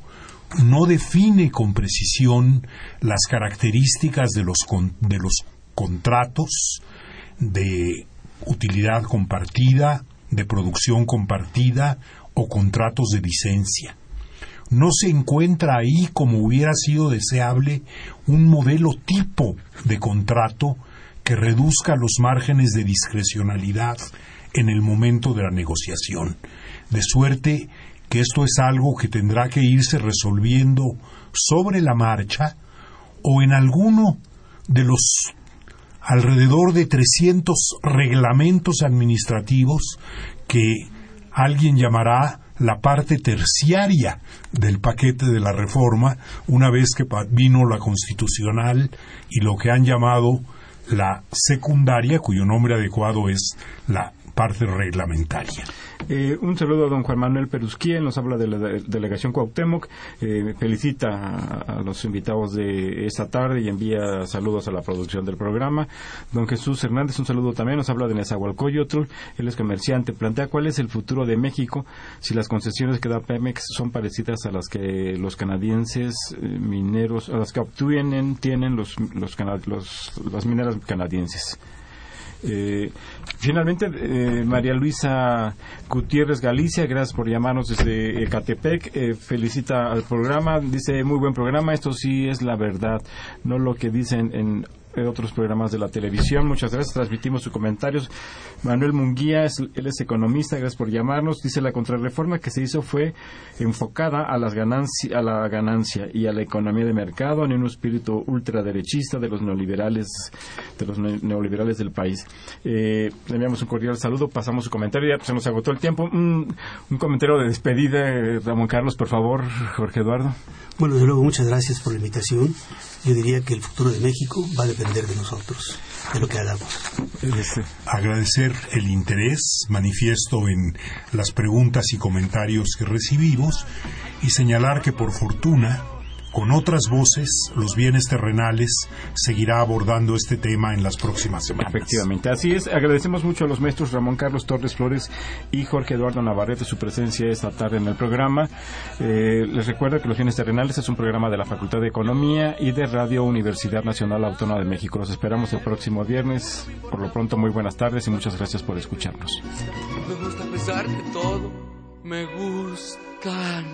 no define con precisión las características de los, de los contratos de utilidad compartida, de producción compartida o contratos de licencia. No se encuentra ahí, como hubiera sido deseable, un modelo tipo de contrato que reduzca los márgenes de discrecionalidad en el momento de la negociación, de suerte que esto es algo que tendrá que irse resolviendo sobre la marcha o en alguno de los alrededor de 300 reglamentos administrativos que alguien llamará la parte terciaria del paquete de la reforma, una vez que vino la constitucional y lo que han llamado la secundaria, cuyo nombre adecuado es la parte reglamentaria. Eh, un saludo a don Juan Manuel Perusquía, nos habla de la delegación Cuauhtémoc, eh, felicita a, los invitados de esta tarde y envía saludos a la producción del programa. Don Jesús Hernández, un saludo también, nos habla de Nezahualcóyotl, él es comerciante, plantea cuál es el futuro de México si las concesiones que da Pemex son parecidas a las que los canadienses eh, mineros, a las que obtienen, tienen los, los, los las mineras canadienses. Eh, finalmente, eh, María Luisa Gutiérrez Galicia, gracias por llamarnos desde Ecatepec. Eh, felicita al programa, dice muy buen programa, esto sí es la verdad, no lo que dicen en otros programas de la televisión. Muchas gracias, transmitimos sus comentarios. Manuel Munguía, él es economista, gracias por llamarnos. Dice la contrarreforma que se hizo fue enfocada a, las ganancia, a la ganancia y a la economía de mercado en un espíritu ultraderechista de los neoliberales, de los neoliberales del país. Eh, le enviamos un cordial saludo, pasamos su comentario, ya se nos agotó el tiempo. Un, un comentario de despedida, eh, Ramón Carlos, por favor, Jorge Eduardo. Bueno, de luego, muchas gracias por la invitación. Yo diría que el futuro de México va a depender de nosotros, de lo que hagamos. Agradecer el interés manifiesto en las preguntas y comentarios que recibimos y señalar que por fortuna con otras voces, los bienes terrenales seguirá abordando este tema en las próximas semanas. Efectivamente, así es. Agradecemos mucho a los maestros Ramón Carlos Torres Flores y Jorge Eduardo Navarrete su presencia esta tarde en el programa. Eh, les recuerdo que Los bienes terrenales es un programa de la Facultad de Economía y de Radio Universidad Nacional Autónoma de México. Los esperamos el próximo viernes. Por lo pronto, muy buenas tardes y muchas gracias por escucharnos. Me gusta pesar de todo, me gustan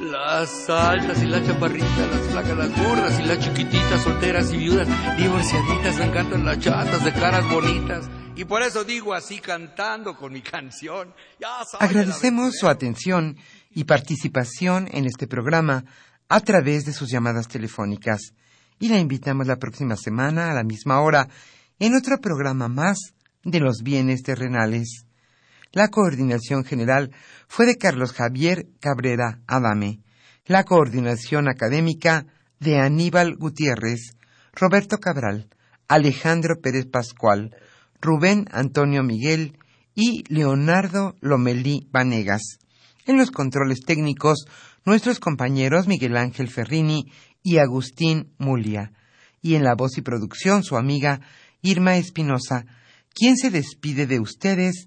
las altas y las chaparritas, las flacas, las gordas y las chiquititas, solteras y viudas, divorciaditas, me encantan las chatas de caras bonitas. Y por eso digo así cantando con mi canción. Agradecemos su atención y participación en este programa a través de sus llamadas telefónicas y la invitamos la próxima semana a la misma hora en otro programa más de los bienes terrenales. La coordinación general fue de Carlos Javier Cabrera Adame. La coordinación académica de Aníbal Gutiérrez, Roberto Cabral, Alejandro Pérez Pascual, Rubén Antonio Miguel y Leonardo Lomelí Vanegas. En los controles técnicos, nuestros compañeros Miguel Ángel Ferrini y Agustín Mulia. Y en la voz y producción, su amiga Irma Espinosa, quien se despide de ustedes